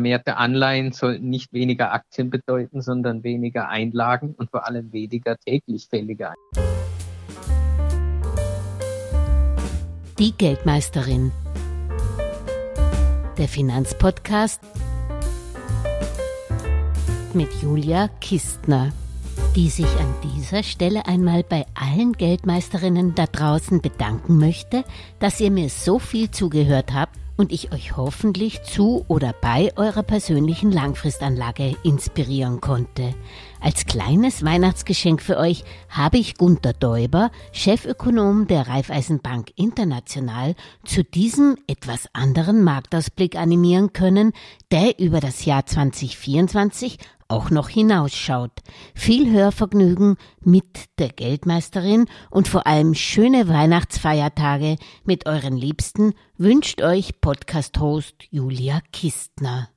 Vermehrte Anleihen sollten nicht weniger Aktien bedeuten, sondern weniger Einlagen und vor allem weniger täglich fällige Einlagen. Die Geldmeisterin. Der Finanzpodcast mit Julia Kistner, die sich an dieser Stelle einmal bei allen Geldmeisterinnen da draußen bedanken möchte, dass ihr mir so viel zugehört habt und ich euch hoffentlich zu oder bei eurer persönlichen Langfristanlage inspirieren konnte. Als kleines Weihnachtsgeschenk für euch habe ich Gunter Däuber, Chefökonom der Raiffeisenbank International, zu diesem etwas anderen Marktausblick animieren können, der über das Jahr 2024 auch noch hinausschaut. Viel Hörvergnügen mit der Geldmeisterin und vor allem schöne Weihnachtsfeiertage mit euren Liebsten wünscht euch Podcast-Host Julia Kistner.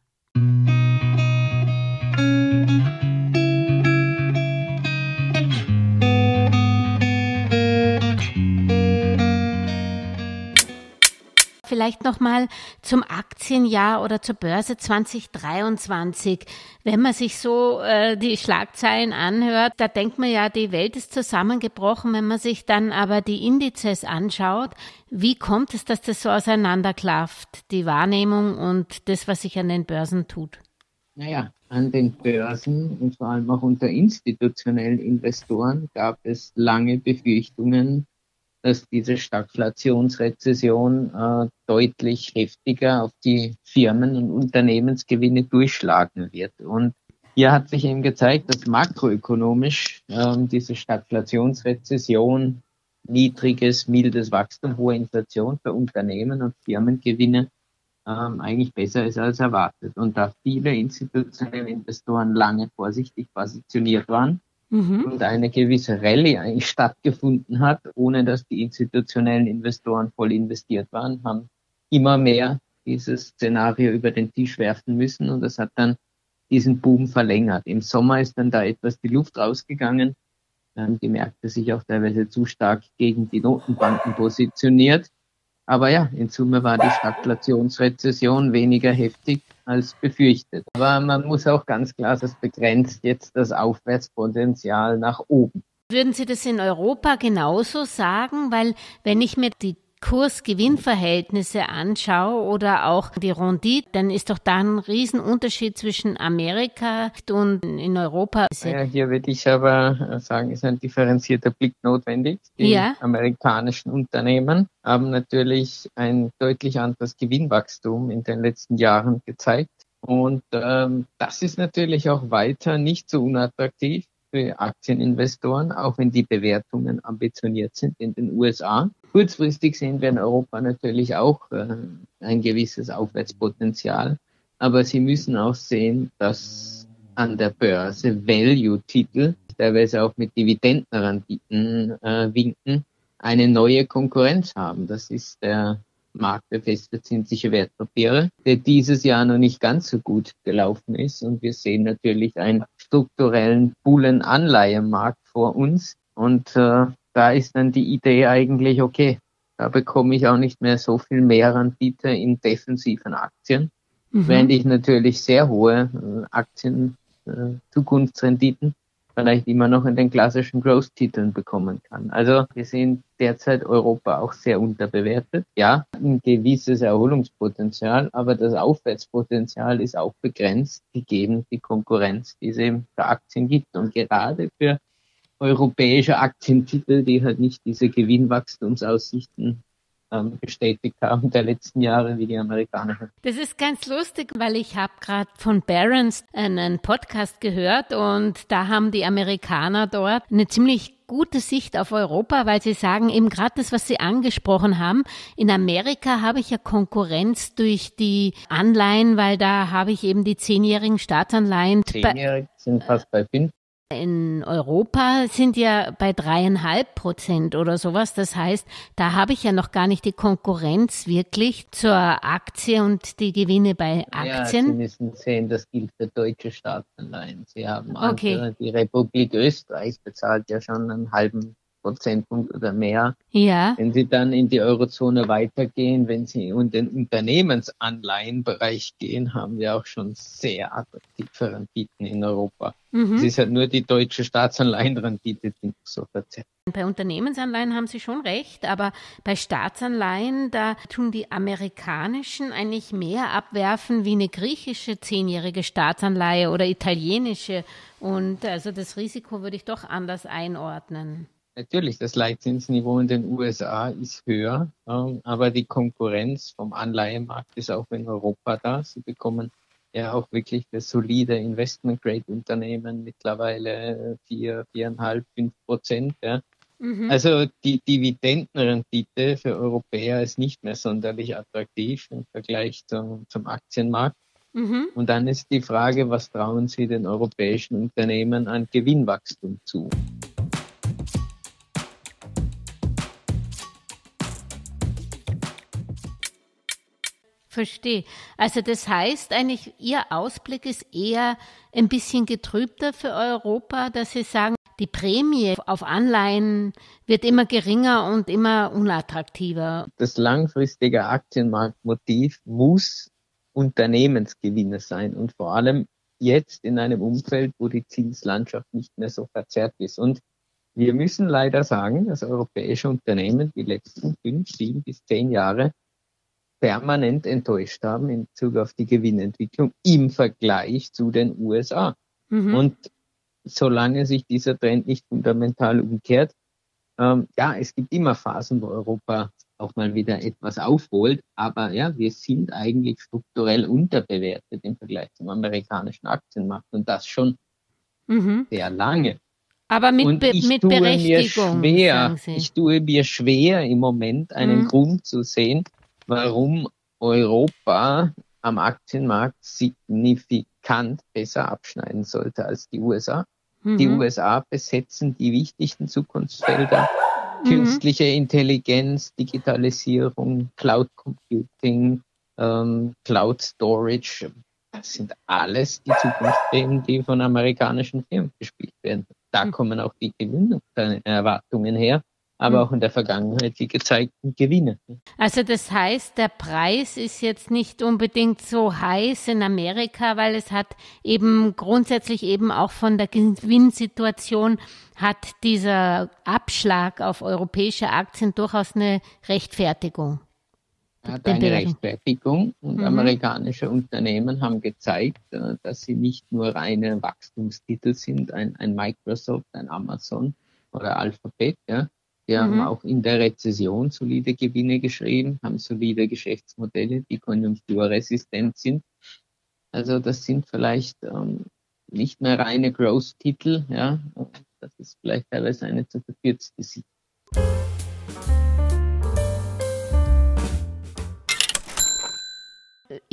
Vielleicht noch mal zum Aktienjahr oder zur Börse 2023. Wenn man sich so äh, die Schlagzeilen anhört, da denkt man ja, die Welt ist zusammengebrochen. Wenn man sich dann aber die Indizes anschaut, wie kommt es, dass das so auseinanderklafft, die Wahrnehmung und das, was sich an den Börsen tut? Naja, an den Börsen und vor allem auch unter institutionellen Investoren gab es lange Befürchtungen, dass diese Stagflationsrezession äh, deutlich heftiger auf die Firmen und Unternehmensgewinne durchschlagen wird. Und hier hat sich eben gezeigt, dass makroökonomisch äh, diese Stagflationsrezession, niedriges, mildes Wachstum, hohe Inflation für Unternehmen und Firmengewinne ähm, eigentlich besser ist als erwartet. Und da viele institutionelle Investoren lange vorsichtig positioniert waren, mhm. und eine gewisse Rallye eigentlich stattgefunden hat, ohne dass die institutionellen Investoren voll investiert waren, haben immer mehr dieses Szenario über den Tisch werfen müssen und das hat dann diesen Boom verlängert. Im Sommer ist dann da etwas die Luft rausgegangen. Ähm, die Märkte sich auch teilweise zu stark gegen die Notenbanken positioniert. Aber ja, in Summe war die Stagflationsrezession weniger heftig als befürchtet. Aber man muss auch ganz klar, das begrenzt jetzt das Aufwärtspotenzial nach oben. Würden Sie das in Europa genauso sagen? Weil wenn ich mir die Kurs-Gewinn-Verhältnisse anschaue oder auch die Rendite, dann ist doch da ein Riesenunterschied zwischen Amerika und in Europa. Ja, hier würde ich aber sagen, ist ein differenzierter Blick notwendig. Die ja. amerikanischen Unternehmen haben natürlich ein deutlich anderes Gewinnwachstum in den letzten Jahren gezeigt. Und ähm, das ist natürlich auch weiter nicht so unattraktiv für Aktieninvestoren, auch wenn die Bewertungen ambitioniert sind in den USA. Kurzfristig sehen wir in Europa natürlich auch äh, ein gewisses Aufwärtspotenzial, aber Sie müssen auch sehen, dass an der Börse Value-Titel, teilweise auch mit Dividendenrenditen äh, winken, eine neue Konkurrenz haben. Das ist der Markt für festverzinsliche Wertpapiere, der dieses Jahr noch nicht ganz so gut gelaufen ist. Und wir sehen natürlich einen strukturellen Bullenanleihenmarkt vor uns. Und äh, da ist dann die Idee eigentlich, okay, da bekomme ich auch nicht mehr so viel mehr Rendite in defensiven Aktien, mhm. während ich natürlich sehr hohe äh, Aktien, äh, Zukunftsrenditen vielleicht immer noch in den klassischen Growth-Titeln bekommen kann. Also wir sehen derzeit Europa auch sehr unterbewertet. Ja, ein gewisses Erholungspotenzial, aber das Aufwärtspotenzial ist auch begrenzt, gegeben die Konkurrenz, die es eben für Aktien gibt. Und gerade für europäische Aktientitel, die halt nicht diese Gewinnwachstumsaussichten ähm, bestätigt haben der letzten Jahre wie die amerikanischen. Das ist ganz lustig, weil ich habe gerade von Barron's einen Podcast gehört und da haben die Amerikaner dort eine ziemlich gute Sicht auf Europa, weil sie sagen eben gerade das, was Sie angesprochen haben. In Amerika habe ich ja Konkurrenz durch die Anleihen, weil da habe ich eben die zehnjährigen Staatsanleihen. Zehnjährig sind fast bei fünf in Europa sind ja bei dreieinhalb Prozent oder sowas. Das heißt, da habe ich ja noch gar nicht die Konkurrenz wirklich zur Aktie und die Gewinne bei Aktien. Ja, Sie müssen sehen, das gilt für deutsche Staatsanleihen. Sie haben okay. andere, die Republik Österreich bezahlt ja schon einen halben Prozentpunkt oder mehr. Ja. Wenn Sie dann in die Eurozone weitergehen, wenn Sie in den Unternehmensanleihenbereich gehen, haben wir auch schon sehr attraktive Renditen in Europa. Mhm. Es ist halt nur die deutsche Staatsanleihenrendite, die so verzerrt. Bei Unternehmensanleihen haben Sie schon recht, aber bei Staatsanleihen, da tun die amerikanischen eigentlich mehr abwerfen wie eine griechische zehnjährige Staatsanleihe oder italienische. Und also das Risiko würde ich doch anders einordnen. Natürlich, das Leitzinsniveau in den USA ist höher, aber die Konkurrenz vom Anleihemarkt ist auch in Europa da. Sie bekommen ja auch wirklich das solide Investment-Grade-Unternehmen mittlerweile vier, viereinhalb, fünf Prozent. Ja. Mhm. Also die Dividendenrendite für Europäer ist nicht mehr sonderlich attraktiv im Vergleich zum, zum Aktienmarkt. Mhm. Und dann ist die Frage, was trauen Sie den europäischen Unternehmen an Gewinnwachstum zu? Verstehe. Also das heißt eigentlich, Ihr Ausblick ist eher ein bisschen getrübter für Europa, dass Sie sagen, die Prämie auf Anleihen wird immer geringer und immer unattraktiver. Das langfristige Aktienmarktmotiv muss Unternehmensgewinne sein und vor allem jetzt in einem Umfeld, wo die Zinslandschaft nicht mehr so verzerrt ist. Und wir müssen leider sagen, dass europäische Unternehmen die letzten fünf, sieben bis zehn Jahre permanent enttäuscht haben in Bezug auf die Gewinnentwicklung im Vergleich zu den USA. Mhm. Und solange sich dieser Trend nicht fundamental umkehrt, ähm, ja, es gibt immer Phasen, wo Europa auch mal wieder etwas aufholt, aber ja, wir sind eigentlich strukturell unterbewertet im Vergleich zum amerikanischen Aktienmarkt und das schon mhm. sehr lange. Aber mit, Be mit Berechtigung. Mir schwer, ich tue mir schwer im Moment einen mhm. Grund zu sehen, warum Europa am Aktienmarkt signifikant besser abschneiden sollte als die USA. Mhm. Die USA besetzen die wichtigsten Zukunftsfelder. Mhm. Künstliche Intelligenz, Digitalisierung, Cloud Computing, ähm, Cloud Storage. Das sind alles die Zukunftsthemen, die von amerikanischen Firmen gespielt werden. Da mhm. kommen auch die Gewinnerwartungen her aber hm. auch in der Vergangenheit die gezeigten Gewinne. Also das heißt, der Preis ist jetzt nicht unbedingt so heiß in Amerika, weil es hat eben grundsätzlich eben auch von der Gewinnsituation hat dieser Abschlag auf europäische Aktien durchaus eine Rechtfertigung. Hat eine Rechtfertigung und mhm. amerikanische Unternehmen haben gezeigt, äh, dass sie nicht nur reine Wachstumstitel sind, ein, ein Microsoft, ein Amazon oder Alphabet, ja, die haben mhm. auch in der Rezession solide Gewinne geschrieben, haben solide Geschäftsmodelle, die konjunkturresistent sind. Also das sind vielleicht ähm, nicht mehr reine Growth-Titel, ja. Das ist vielleicht teilweise eine zu verkürzte Sicht.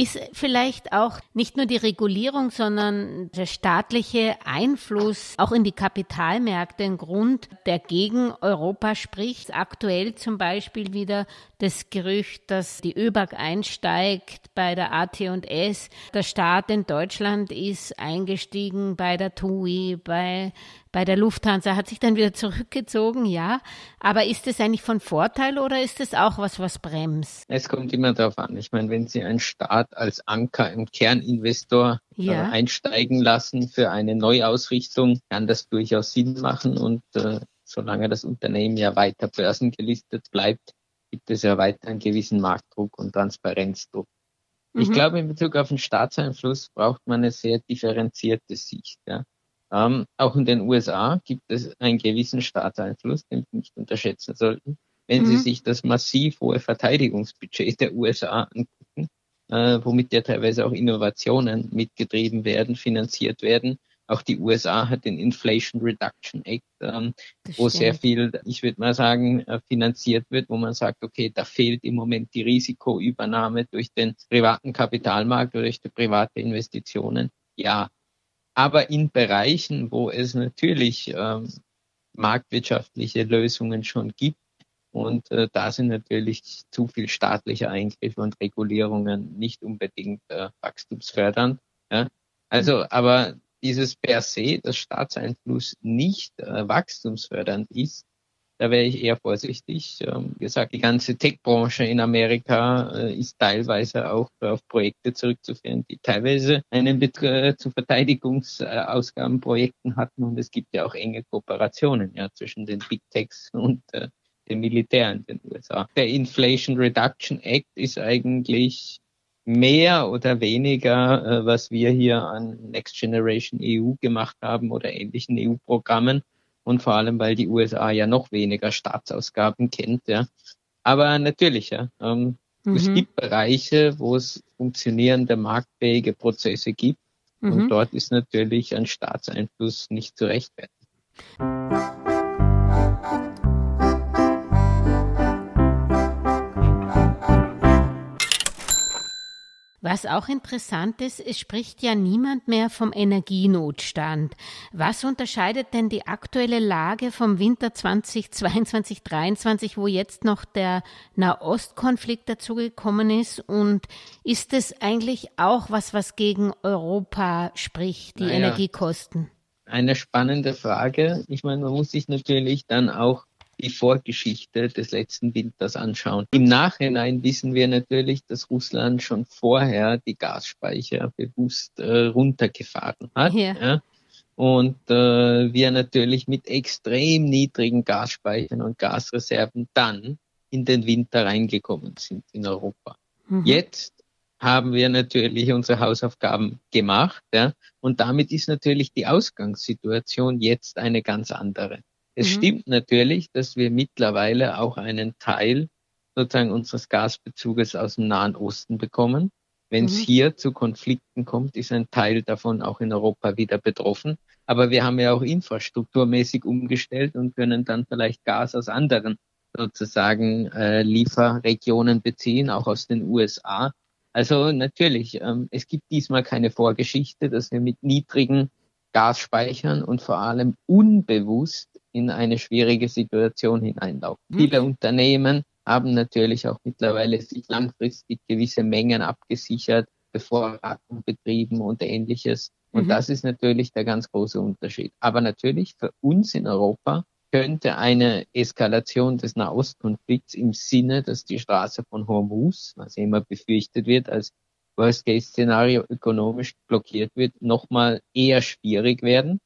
Ist vielleicht auch nicht nur die Regulierung, sondern der staatliche Einfluss auch in die Kapitalmärkte ein Grund, der gegen Europa spricht? Aktuell zum Beispiel wieder das Gerücht, dass die ÖBAG einsteigt bei der AT&S. Der Staat in Deutschland ist eingestiegen bei der TUI, bei bei der Lufthansa, hat sich dann wieder zurückgezogen, ja. Aber ist es eigentlich von Vorteil oder ist es auch was, was bremst? Es kommt immer darauf an. Ich meine, wenn Sie einen Staat als Anker im Kerninvestor äh, ja. äh, einsteigen lassen für eine Neuausrichtung, kann das durchaus Sinn machen. Und äh, solange das Unternehmen ja weiter börsengelistet bleibt, gibt es ja weiter einen gewissen Marktdruck und Transparenzdruck. Mhm. Ich glaube, in Bezug auf den Staatseinfluss braucht man eine sehr differenzierte Sicht. Ja. Ähm, auch in den USA gibt es einen gewissen Staatseinfluss, den wir nicht unterschätzen sollten. Wenn mhm. Sie sich das massiv hohe Verteidigungsbudget der USA angucken, äh, womit ja teilweise auch Innovationen mitgetrieben werden, finanziert werden. Auch die USA hat den Inflation Reduction Act, ähm, wo sehr viel, ich würde mal sagen, äh, finanziert wird, wo man sagt, okay, da fehlt im Moment die Risikoübernahme durch den privaten Kapitalmarkt oder durch die private Investitionen. Ja, aber in Bereichen, wo es natürlich ähm, marktwirtschaftliche Lösungen schon gibt. Und äh, da sind natürlich zu viel staatliche Eingriffe und Regulierungen nicht unbedingt äh, wachstumsfördernd. Ja? Also, aber dieses per se, dass Staatseinfluss nicht äh, wachstumsfördernd ist, da wäre ich eher vorsichtig. Ähm, wie gesagt, die ganze Tech-Branche in Amerika äh, ist teilweise auch auf Projekte zurückzuführen, die teilweise einen Betrag äh, zu Verteidigungsausgabenprojekten hatten und es gibt ja auch enge Kooperationen ja zwischen den Big Techs und äh, dem Militär in den USA. Der Inflation Reduction Act ist eigentlich mehr oder weniger, äh, was wir hier an Next Generation EU gemacht haben oder ähnlichen EU-Programmen. Und vor allem, weil die USA ja noch weniger Staatsausgaben kennt. Ja. Aber natürlich, ja, ähm, mhm. es gibt Bereiche, wo es funktionierende, marktfähige Prozesse gibt. Mhm. Und dort ist natürlich ein Staatseinfluss nicht zu rechtfertigen. Was auch interessant ist, es spricht ja niemand mehr vom Energienotstand. Was unterscheidet denn die aktuelle Lage vom Winter 2022, 2023, wo jetzt noch der Nahostkonflikt dazugekommen ist? Und ist es eigentlich auch was, was gegen Europa spricht, die naja, Energiekosten? Eine spannende Frage. Ich meine, man muss sich natürlich dann auch die Vorgeschichte des letzten Winters anschauen. Im Nachhinein wissen wir natürlich, dass Russland schon vorher die Gasspeicher bewusst äh, runtergefahren hat. Ja. ja. Und äh, wir natürlich mit extrem niedrigen Gasspeichern und Gasreserven dann in den Winter reingekommen sind in Europa. Mhm. Jetzt haben wir natürlich unsere Hausaufgaben gemacht, ja, und damit ist natürlich die Ausgangssituation jetzt eine ganz andere. Es mhm. stimmt natürlich, dass wir mittlerweile auch einen Teil sozusagen unseres Gasbezuges aus dem Nahen Osten bekommen. Wenn es mhm. hier zu Konflikten kommt, ist ein Teil davon auch in Europa wieder betroffen. Aber wir haben ja auch infrastrukturmäßig umgestellt und können dann vielleicht Gas aus anderen sozusagen äh, Lieferregionen beziehen, auch aus den USA. Also natürlich, ähm, es gibt diesmal keine Vorgeschichte, dass wir mit niedrigen Gasspeichern und vor allem unbewusst in eine schwierige Situation hineinlaufen. Mhm. Viele Unternehmen haben natürlich auch mittlerweile sich langfristig gewisse Mengen abgesichert, Bevorratung betrieben und ähnliches. Und mhm. das ist natürlich der ganz große Unterschied. Aber natürlich für uns in Europa könnte eine Eskalation des Nahostkonflikts im Sinne, dass die Straße von Hormuz, was immer befürchtet wird, als Worst-Case-Szenario ökonomisch blockiert wird, nochmal eher schwierig werden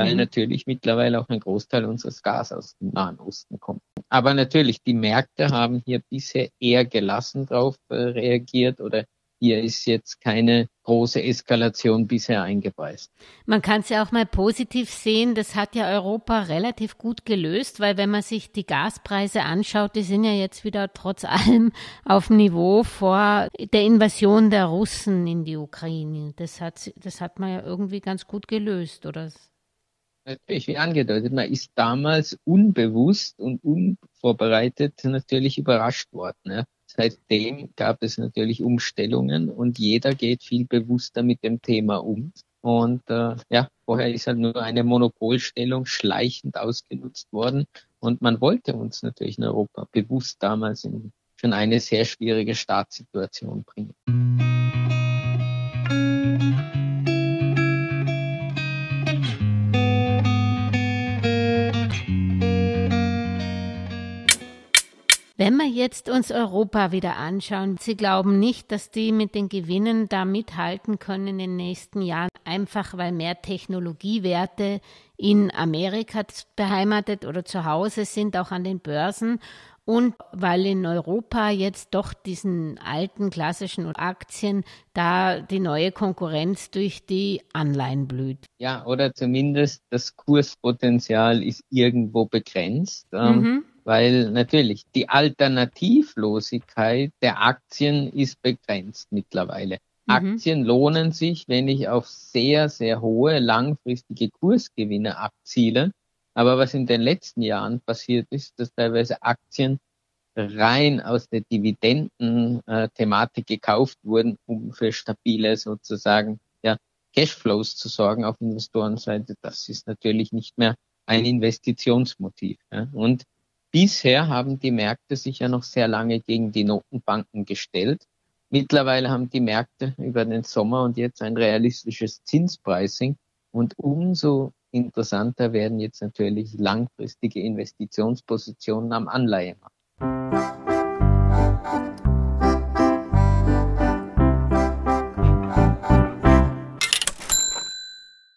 weil mhm. natürlich mittlerweile auch ein Großteil unseres Gas aus dem Nahen Osten kommt. Aber natürlich, die Märkte haben hier bisher eher gelassen darauf äh, reagiert oder hier ist jetzt keine große Eskalation bisher eingepreist. Man kann es ja auch mal positiv sehen, das hat ja Europa relativ gut gelöst, weil wenn man sich die Gaspreise anschaut, die sind ja jetzt wieder trotz allem auf dem Niveau vor der Invasion der Russen in die Ukraine. Das hat, das hat man ja irgendwie ganz gut gelöst, oder? Natürlich, wie angedeutet, man ist damals unbewusst und unvorbereitet natürlich überrascht worden. Ja. Seitdem gab es natürlich Umstellungen und jeder geht viel bewusster mit dem Thema um. Und äh, ja, vorher ist halt nur eine Monopolstellung schleichend ausgenutzt worden. Und man wollte uns natürlich in Europa bewusst damals in schon eine sehr schwierige Startsituation bringen. Wenn wir jetzt uns Europa wieder anschauen, Sie glauben nicht, dass die mit den Gewinnen da mithalten können in den nächsten Jahren, einfach weil mehr Technologiewerte in Amerika beheimatet oder zu Hause sind, auch an den Börsen und weil in Europa jetzt doch diesen alten klassischen Aktien da die neue Konkurrenz durch die Anleihen blüht. Ja, oder zumindest das Kurspotenzial ist irgendwo begrenzt. Ähm, mhm weil natürlich die Alternativlosigkeit der Aktien ist begrenzt mittlerweile. Mhm. Aktien lohnen sich, wenn ich auf sehr, sehr hohe langfristige Kursgewinne abziele. Aber was in den letzten Jahren passiert ist, dass teilweise Aktien rein aus der Dividenden-Thematik gekauft wurden, um für stabile sozusagen ja, Cashflows zu sorgen auf Investorenseite. Das ist natürlich nicht mehr ein Investitionsmotiv. Ja. Und Bisher haben die Märkte sich ja noch sehr lange gegen die Notenbanken gestellt. Mittlerweile haben die Märkte über den Sommer und jetzt ein realistisches Zinspricing. Und umso interessanter werden jetzt natürlich langfristige Investitionspositionen am Anleihemarkt.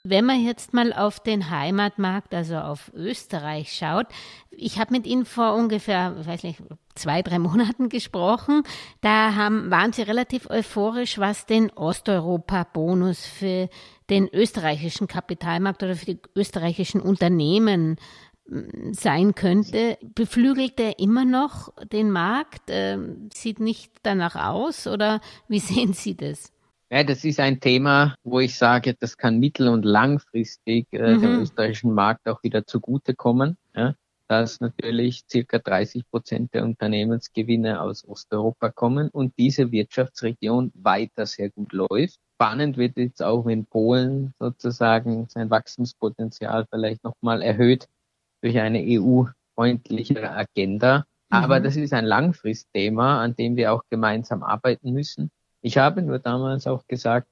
Wenn man jetzt mal auf den Heimatmarkt, also auf Österreich schaut, ich habe mit Ihnen vor ungefähr, ich weiß nicht, zwei, drei Monaten gesprochen. Da haben, waren Sie relativ euphorisch, was den Osteuropa-Bonus für den österreichischen Kapitalmarkt oder für die österreichischen Unternehmen hm, sein könnte. Beflügelt er immer noch den Markt? Ähm, sieht nicht danach aus oder wie sehen Sie das? Ja, das ist ein Thema, wo ich sage, das kann mittel- und langfristig äh, mhm. dem österreichischen Markt auch wieder zugutekommen. Ja, dass natürlich circa 30 Prozent der Unternehmensgewinne aus Osteuropa kommen und diese Wirtschaftsregion weiter sehr gut läuft. Spannend wird jetzt auch, wenn Polen sozusagen sein Wachstumspotenzial vielleicht nochmal erhöht durch eine EU-freundlichere Agenda. Aber mhm. das ist ein Langfristthema, an dem wir auch gemeinsam arbeiten müssen. Ich habe nur damals auch gesagt,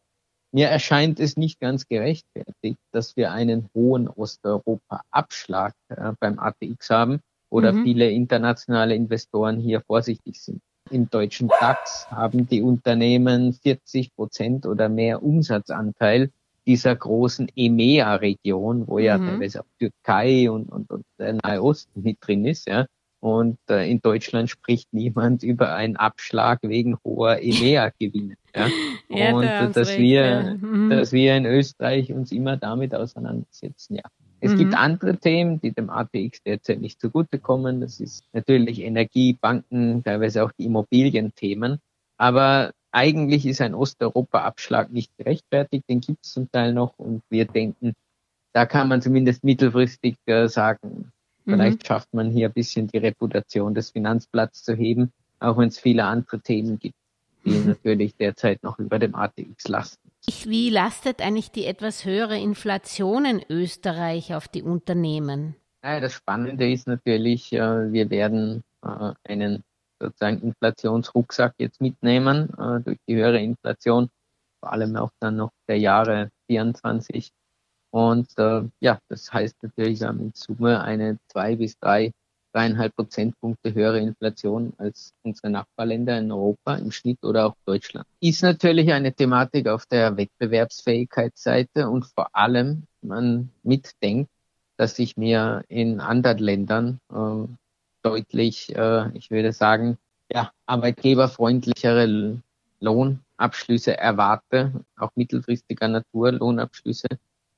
mir erscheint es nicht ganz gerechtfertigt, dass wir einen hohen Osteuropa-Abschlag äh, beim ATX haben oder mhm. viele internationale Investoren hier vorsichtig sind. Im deutschen DAX haben die Unternehmen 40 Prozent oder mehr Umsatzanteil dieser großen EMEA-Region, wo ja mhm. teilweise auch Türkei und, und, und der Nahe Osten mit drin ist, ja. Und äh, in Deutschland spricht niemand über einen Abschlag wegen hoher EMEA-Gewinne. Ja? ja, und da dass wir, ja. mhm. dass wir in Österreich uns immer damit auseinandersetzen. Ja. Es mhm. gibt andere Themen, die dem ATX derzeit nicht zugutekommen. Das ist natürlich Energie, Banken, teilweise auch die Immobilienthemen. Aber eigentlich ist ein Osteuropa-Abschlag nicht gerechtfertigt. Den gibt es zum Teil noch. Und wir denken, da kann man zumindest mittelfristig äh, sagen, Vielleicht mhm. schafft man hier ein bisschen die Reputation des Finanzplatzes zu heben, auch wenn es viele andere Themen gibt, die mhm. natürlich derzeit noch über dem ATX lasten. Wie lastet eigentlich die etwas höhere Inflation in Österreich auf die Unternehmen? Naja, das Spannende ist natürlich, äh, wir werden äh, einen sozusagen Inflationsrucksack jetzt mitnehmen äh, durch die höhere Inflation, vor allem auch dann noch der Jahre 24 und äh, ja, das heißt natürlich, wir in Summe eine zwei bis drei, dreieinhalb Prozentpunkte höhere Inflation als unsere Nachbarländer in Europa im Schnitt oder auch Deutschland. Ist natürlich eine Thematik auf der Wettbewerbsfähigkeitsseite und vor allem man mitdenkt, dass sich mir in anderen Ländern äh, deutlich, äh, ich würde sagen, ja, arbeitgeberfreundlichere Lohnabschlüsse erwarte, auch mittelfristiger Natur Lohnabschlüsse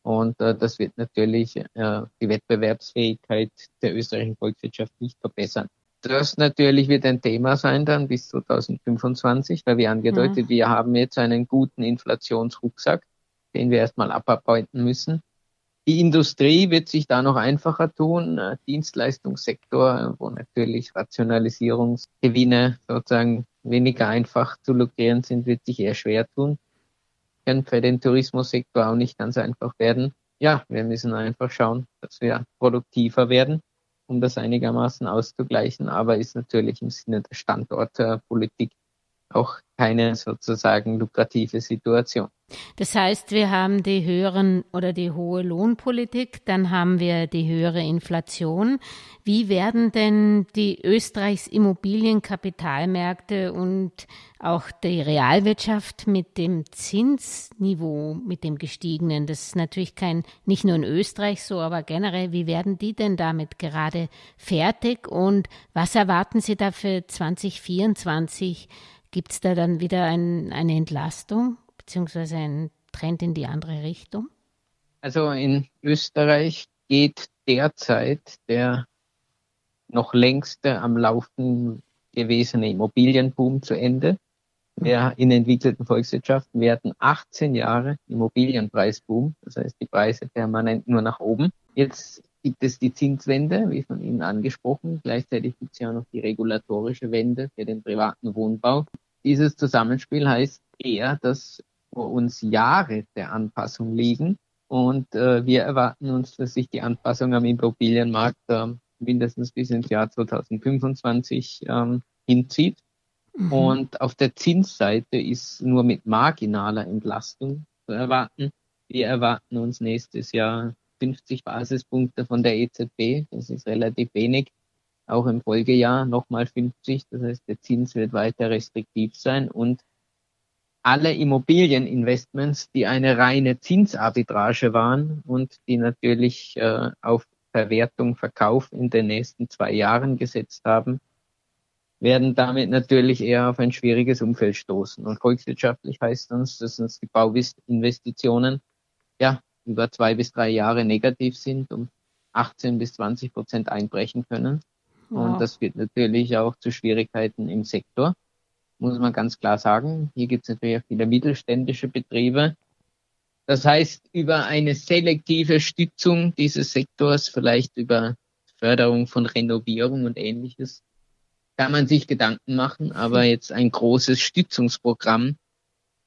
und äh, das wird natürlich äh, die Wettbewerbsfähigkeit der österreichischen Volkswirtschaft nicht verbessern. Das natürlich wird ein Thema sein dann bis 2025, weil wir angedeutet, mhm. wir haben jetzt einen guten Inflationsrucksack, den wir erstmal abarbeiten müssen. Die Industrie wird sich da noch einfacher tun. Äh, Dienstleistungssektor, wo natürlich Rationalisierungsgewinne sozusagen weniger einfach zu lukrieren sind, wird sich eher schwer tun kann für den Tourismussektor auch nicht ganz einfach werden. Ja, wir müssen einfach schauen, dass wir produktiver werden, um das einigermaßen auszugleichen, aber ist natürlich im Sinne der Standortpolitik auch keine sozusagen lukrative Situation. Das heißt, wir haben die höheren oder die hohe Lohnpolitik, dann haben wir die höhere Inflation. Wie werden denn die Österreichs Immobilienkapitalmärkte und auch die Realwirtschaft mit dem Zinsniveau, mit dem gestiegenen, das ist natürlich kein, nicht nur in Österreich so, aber generell, wie werden die denn damit gerade fertig und was erwarten Sie da für 2024? Gibt es da dann wieder ein, eine Entlastung beziehungsweise ein Trend in die andere Richtung? Also in Österreich geht derzeit der noch längste am Laufen gewesene Immobilienboom zu Ende. Wir in entwickelten Volkswirtschaften werden 18 Jahre Immobilienpreisboom, das heißt die Preise permanent nur nach oben. Jetzt gibt es die Zinswende, wie von Ihnen angesprochen. Gleichzeitig gibt es ja noch die regulatorische Wende für den privaten Wohnbau. Dieses Zusammenspiel heißt eher, dass vor uns Jahre der Anpassung liegen und äh, wir erwarten uns, dass sich die Anpassung am Immobilienmarkt äh, mindestens bis ins Jahr 2025 ähm, hinzieht. Mhm. Und auf der Zinsseite ist nur mit marginaler Entlastung zu erwarten. Wir erwarten uns nächstes Jahr 50 Basispunkte von der EZB. Das ist relativ wenig. Auch im Folgejahr nochmal 50. Das heißt, der Zins wird weiter restriktiv sein und alle Immobilieninvestments, die eine reine Zinsarbitrage waren und die natürlich äh, auf Verwertung, Verkauf in den nächsten zwei Jahren gesetzt haben, werden damit natürlich eher auf ein schwieriges Umfeld stoßen. Und volkswirtschaftlich heißt uns, dass uns die Bauinvestitionen ja über zwei bis drei Jahre negativ sind, um 18 bis 20 Prozent einbrechen können. Wow. Und das führt natürlich auch zu Schwierigkeiten im Sektor, muss man ganz klar sagen. Hier gibt es natürlich auch viele mittelständische Betriebe. Das heißt, über eine selektive Stützung dieses Sektors, vielleicht über Förderung von Renovierung und ähnliches, kann man sich Gedanken machen, aber jetzt ein großes Stützungsprogramm,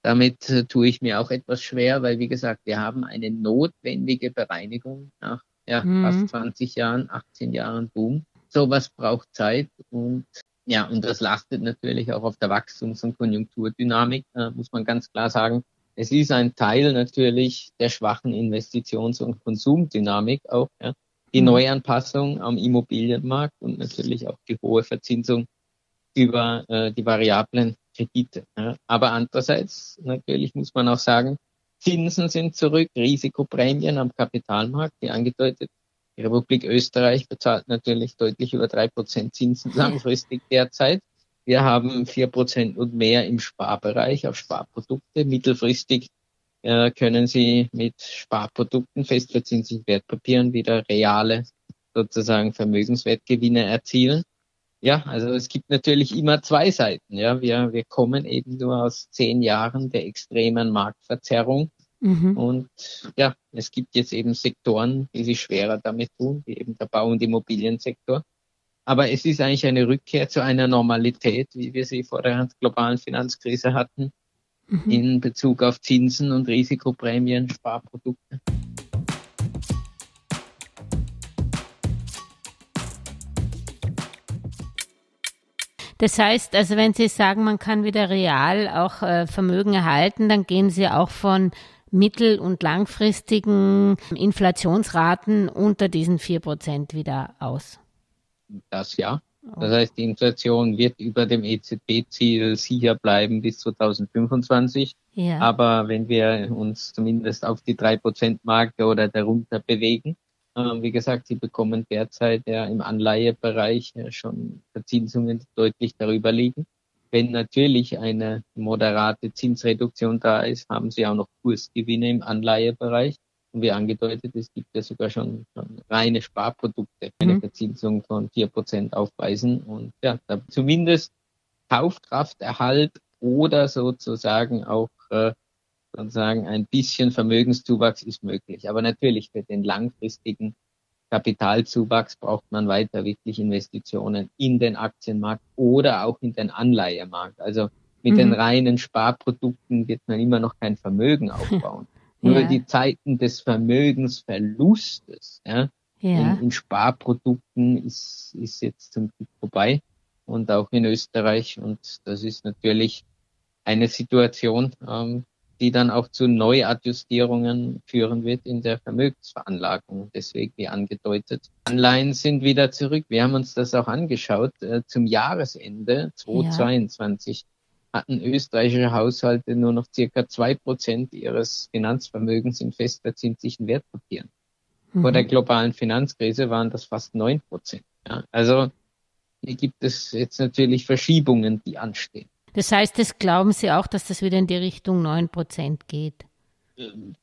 damit äh, tue ich mir auch etwas schwer, weil wie gesagt, wir haben eine notwendige Bereinigung nach ja, mhm. fast 20 Jahren, 18 Jahren Boom. Sowas braucht Zeit und ja, und das lastet natürlich auch auf der Wachstums- und Konjunkturdynamik, äh, muss man ganz klar sagen. Es ist ein Teil natürlich der schwachen Investitions- und Konsumdynamik auch. Ja die mhm. Neuanpassung am Immobilienmarkt und natürlich auch die hohe Verzinsung über äh, die variablen Kredite. Ja. Aber andererseits, natürlich muss man auch sagen, Zinsen sind zurück, Risikoprämien am Kapitalmarkt, wie angedeutet. Die Republik Österreich bezahlt natürlich deutlich über drei Prozent Zinsen langfristig derzeit. Wir haben vier Prozent und mehr im Sparbereich auf Sparprodukte. Mittelfristig äh, können Sie mit Sparprodukten, festverzinslichen Wertpapieren wieder reale sozusagen Vermögenswertgewinne erzielen. Ja, also es gibt natürlich immer zwei Seiten. Ja, wir, wir kommen eben nur aus zehn Jahren der extremen Marktverzerrung. Mhm. Und ja, es gibt jetzt eben Sektoren, die sich schwerer damit tun, wie eben der Bau- und Immobiliensektor. Aber es ist eigentlich eine Rückkehr zu einer Normalität, wie wir sie vor der globalen Finanzkrise hatten mhm. in Bezug auf Zinsen und Risikoprämien, Sparprodukte. Das heißt, also wenn Sie sagen, man kann wieder real auch äh, Vermögen erhalten, dann gehen Sie auch von mittel- und langfristigen Inflationsraten unter diesen vier Prozent wieder aus. Das ja. Das heißt, die Inflation wird über dem EZB-Ziel sicher bleiben bis 2025. Ja. Aber wenn wir uns zumindest auf die 3%-Marke oder darunter bewegen, äh, wie gesagt, Sie bekommen derzeit ja im Anleihebereich ja schon Verzinsungen, die deutlich darüber liegen. Wenn natürlich eine moderate Zinsreduktion da ist, haben Sie auch noch Kursgewinne im Anleihebereich. Und wie angedeutet, es gibt ja sogar schon, schon reine Sparprodukte, eine mhm. Verzinsung von vier Prozent aufweisen und ja, zumindest Kaufkrafterhalt oder sozusagen auch äh, sozusagen ein bisschen Vermögenszuwachs ist möglich. Aber natürlich für den langfristigen Kapitalzuwachs braucht man weiter wirklich Investitionen in den Aktienmarkt oder auch in den Anleihemarkt. Also mit mhm. den reinen Sparprodukten wird man immer noch kein Vermögen aufbauen. Nur ja. die Zeiten des Vermögensverlustes ja, ja. In, in, Sparprodukten ist, ist jetzt zum Glück vorbei und auch in Österreich. Und das ist natürlich eine Situation, ähm, die dann auch zu Neuadjustierungen führen wird in der Vermögensveranlagung. Deswegen, wie angedeutet, Anleihen sind wieder zurück. Wir haben uns das auch angeschaut. Äh, zum Jahresende 2022 hatten österreichische Haushalte nur noch circa zwei Prozent ihres Finanzvermögens in festverzinslichen Wertpapieren. Mhm. Vor der globalen Finanzkrise waren das fast neun Prozent. Ja, also hier gibt es jetzt natürlich Verschiebungen, die anstehen. Das heißt, das glauben Sie auch, dass das wieder in die Richtung neun Prozent geht?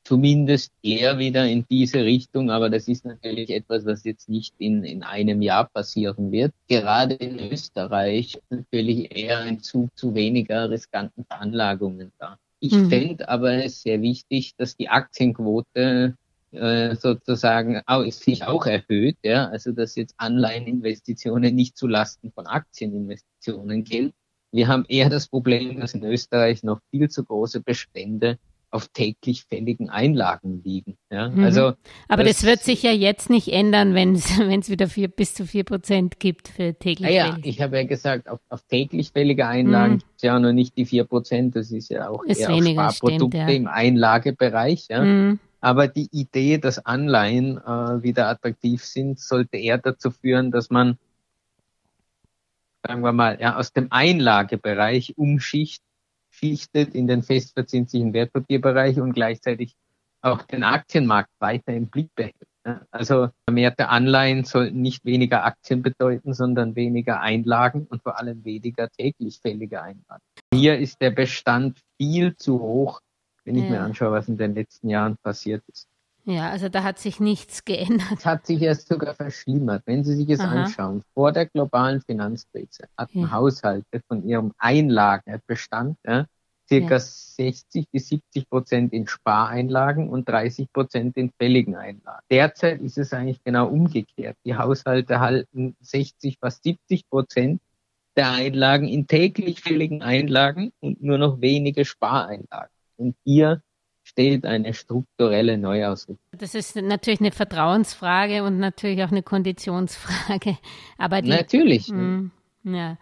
zumindest eher wieder in diese Richtung, aber das ist natürlich etwas, was jetzt nicht in, in einem Jahr passieren wird. Gerade in Österreich ist natürlich eher ein Zug zu weniger riskanten Veranlagungen da. Ich mhm. fände aber es sehr wichtig, dass die Aktienquote äh, sozusagen auch, sich auch erhöht, ja, also dass jetzt Anleiheninvestitionen nicht zu Lasten von Aktieninvestitionen gehen. Wir haben eher das Problem, dass in Österreich noch viel zu große Bestände auf täglich fälligen Einlagen liegen. Ja, mhm. also Aber das, das, wird sich ja jetzt nicht ändern, wenn es wieder vier, bis zu vier Prozent gibt für täglich ja, fällige. Ja, ich habe ja gesagt, auf, auf täglich fällige Einlagen mhm. gibt es ja noch nicht die vier Prozent. Das ist ja auch ist eher weniger, Sparprodukte stimmt, ja. im Einlagebereich. Ja. Mhm. Aber die Idee, dass Anleihen äh, wieder attraktiv sind, sollte eher dazu führen, dass man, sagen wir mal, ja, aus dem Einlagebereich umschichtet in den festverzinslichen Wertpapierbereich und gleichzeitig auch den Aktienmarkt weiter im Blick behält. Also vermehrte Anleihen sollten nicht weniger Aktien bedeuten, sondern weniger Einlagen und vor allem weniger täglich fällige Einlagen. Hier ist der Bestand viel zu hoch, wenn ich ja. mir anschaue, was in den letzten Jahren passiert ist. Ja, also da hat sich nichts geändert. Es hat sich erst sogar verschlimmert. Wenn Sie sich es anschauen, vor der globalen Finanzkrise hatten ja. Haushalte von ihrem Einlagenbestand ja, circa ja. 60 bis 70 Prozent in Spareinlagen und 30 Prozent in fälligen Einlagen. Derzeit ist es eigentlich genau umgekehrt. Die Haushalte halten 60, fast 70 Prozent der Einlagen in täglich fälligen Einlagen und nur noch wenige Spareinlagen. Und hier steht eine strukturelle Neuausrichtung. Das ist natürlich eine Vertrauensfrage und natürlich auch eine Konditionsfrage. Aber die, natürlich. Mh, hm. Ja,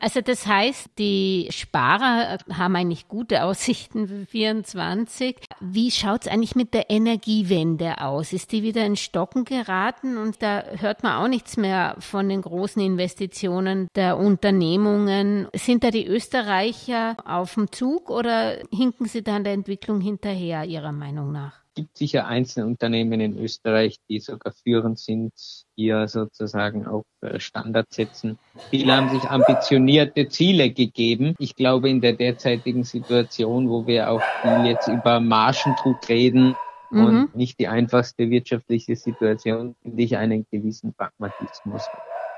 also das heißt, die Sparer haben eigentlich gute Aussichten für 24. Wie schaut's eigentlich mit der Energiewende aus? Ist die wieder in Stocken geraten und da hört man auch nichts mehr von den großen Investitionen der Unternehmungen? Sind da die Österreicher auf dem Zug oder hinken sie da an der Entwicklung hinterher, Ihrer Meinung nach? gibt sicher einzelne Unternehmen in Österreich, die sogar führend sind, hier sozusagen auf äh, Standards setzen. Viele haben sich ambitionierte Ziele gegeben. Ich glaube, in der derzeitigen Situation, wo wir auch viel jetzt über Margendruck reden, mhm. und nicht die einfachste wirtschaftliche Situation, finde ich einen gewissen Pragmatismus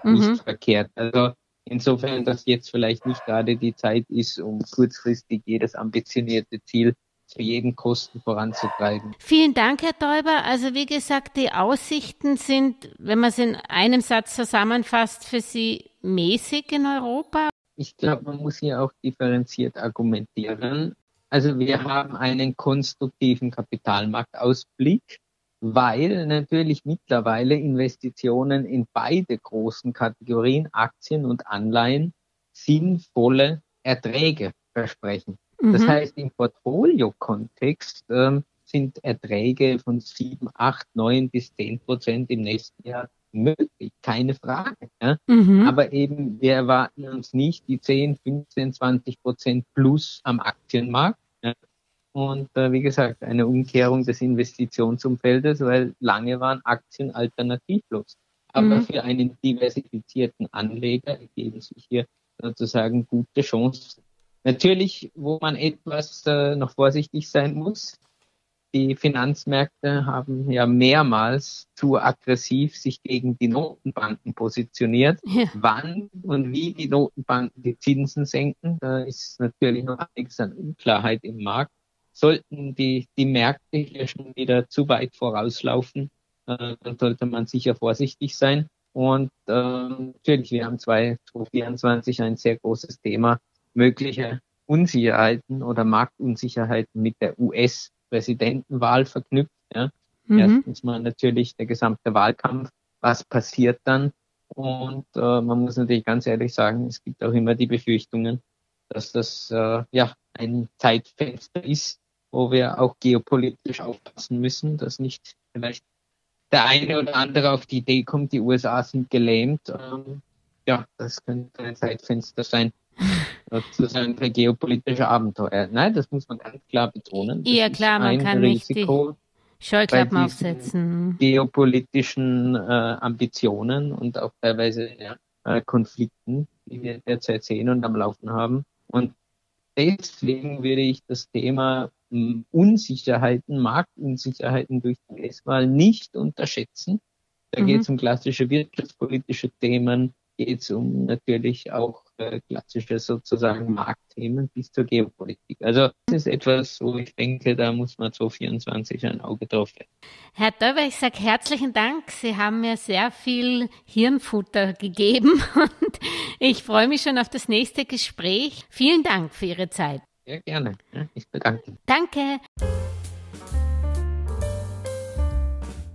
mhm. nicht verkehrt. Also insofern, dass jetzt vielleicht nicht gerade die Zeit ist, um kurzfristig jedes ambitionierte Ziel zu jeden Kosten voranzutreiben. Vielen Dank, Herr Täuber. Also wie gesagt, die Aussichten sind, wenn man es in einem Satz zusammenfasst, für Sie mäßig in Europa. Ich glaube, man muss hier auch differenziert argumentieren. Also wir haben einen konstruktiven Kapitalmarktausblick, weil natürlich mittlerweile Investitionen in beide großen Kategorien, Aktien und Anleihen, sinnvolle Erträge versprechen. Das mhm. heißt, im Portfolio-Kontext ähm, sind Erträge von 7, 8, 9 bis 10 Prozent im nächsten Jahr möglich, keine Frage. Ja? Mhm. Aber eben, wir erwarten uns nicht die 10, 15, 20 Prozent plus am Aktienmarkt. Ja? Und äh, wie gesagt, eine Umkehrung des Investitionsumfeldes, weil lange waren Aktien alternativlos. Aber mhm. für einen diversifizierten Anleger ergeben sich hier sozusagen gute Chancen. Natürlich, wo man etwas äh, noch vorsichtig sein muss, die Finanzmärkte haben ja mehrmals zu aggressiv sich gegen die Notenbanken positioniert. Ja. Wann und wie die Notenbanken die Zinsen senken, da ist natürlich noch einiges an Unklarheit im Markt. Sollten die, die Märkte hier schon wieder zu weit vorauslaufen, äh, dann sollte man sicher vorsichtig sein. Und äh, natürlich, wir haben 2024 ein sehr großes Thema mögliche Unsicherheiten oder Marktunsicherheiten mit der US-Präsidentenwahl verknüpft. Ja. Mhm. Erstens mal natürlich der gesamte Wahlkampf. Was passiert dann? Und äh, man muss natürlich ganz ehrlich sagen, es gibt auch immer die Befürchtungen, dass das äh, ja ein Zeitfenster ist, wo wir auch geopolitisch aufpassen müssen, dass nicht vielleicht der eine oder andere auf die Idee kommt, die USA sind gelähmt. Ähm, ja, das könnte ein Zeitfenster sein, sozusagen für geopolitische Abenteuer. Nein, das muss man ganz klar betonen. Das ja, klar, man kann Risiko nicht die Scheuklappen aufsetzen. Geopolitischen äh, Ambitionen und auch teilweise ja, äh, Konflikten, die wir derzeit sehen und am Laufen haben. Und deswegen würde ich das Thema hm, Unsicherheiten, Marktunsicherheiten durch die US-Wahl nicht unterschätzen. Da mhm. geht es um klassische wirtschaftspolitische Themen, geht es um natürlich auch äh, klassische sozusagen Marktthemen bis zur Geopolitik. Also das ist etwas, wo ich denke, da muss man 2024 ein Auge drauf werden. Herr Döber, ich sage herzlichen Dank. Sie haben mir sehr viel Hirnfutter gegeben und ich freue mich schon auf das nächste Gespräch. Vielen Dank für Ihre Zeit. Sehr gerne. Ich bedanke mich. Danke.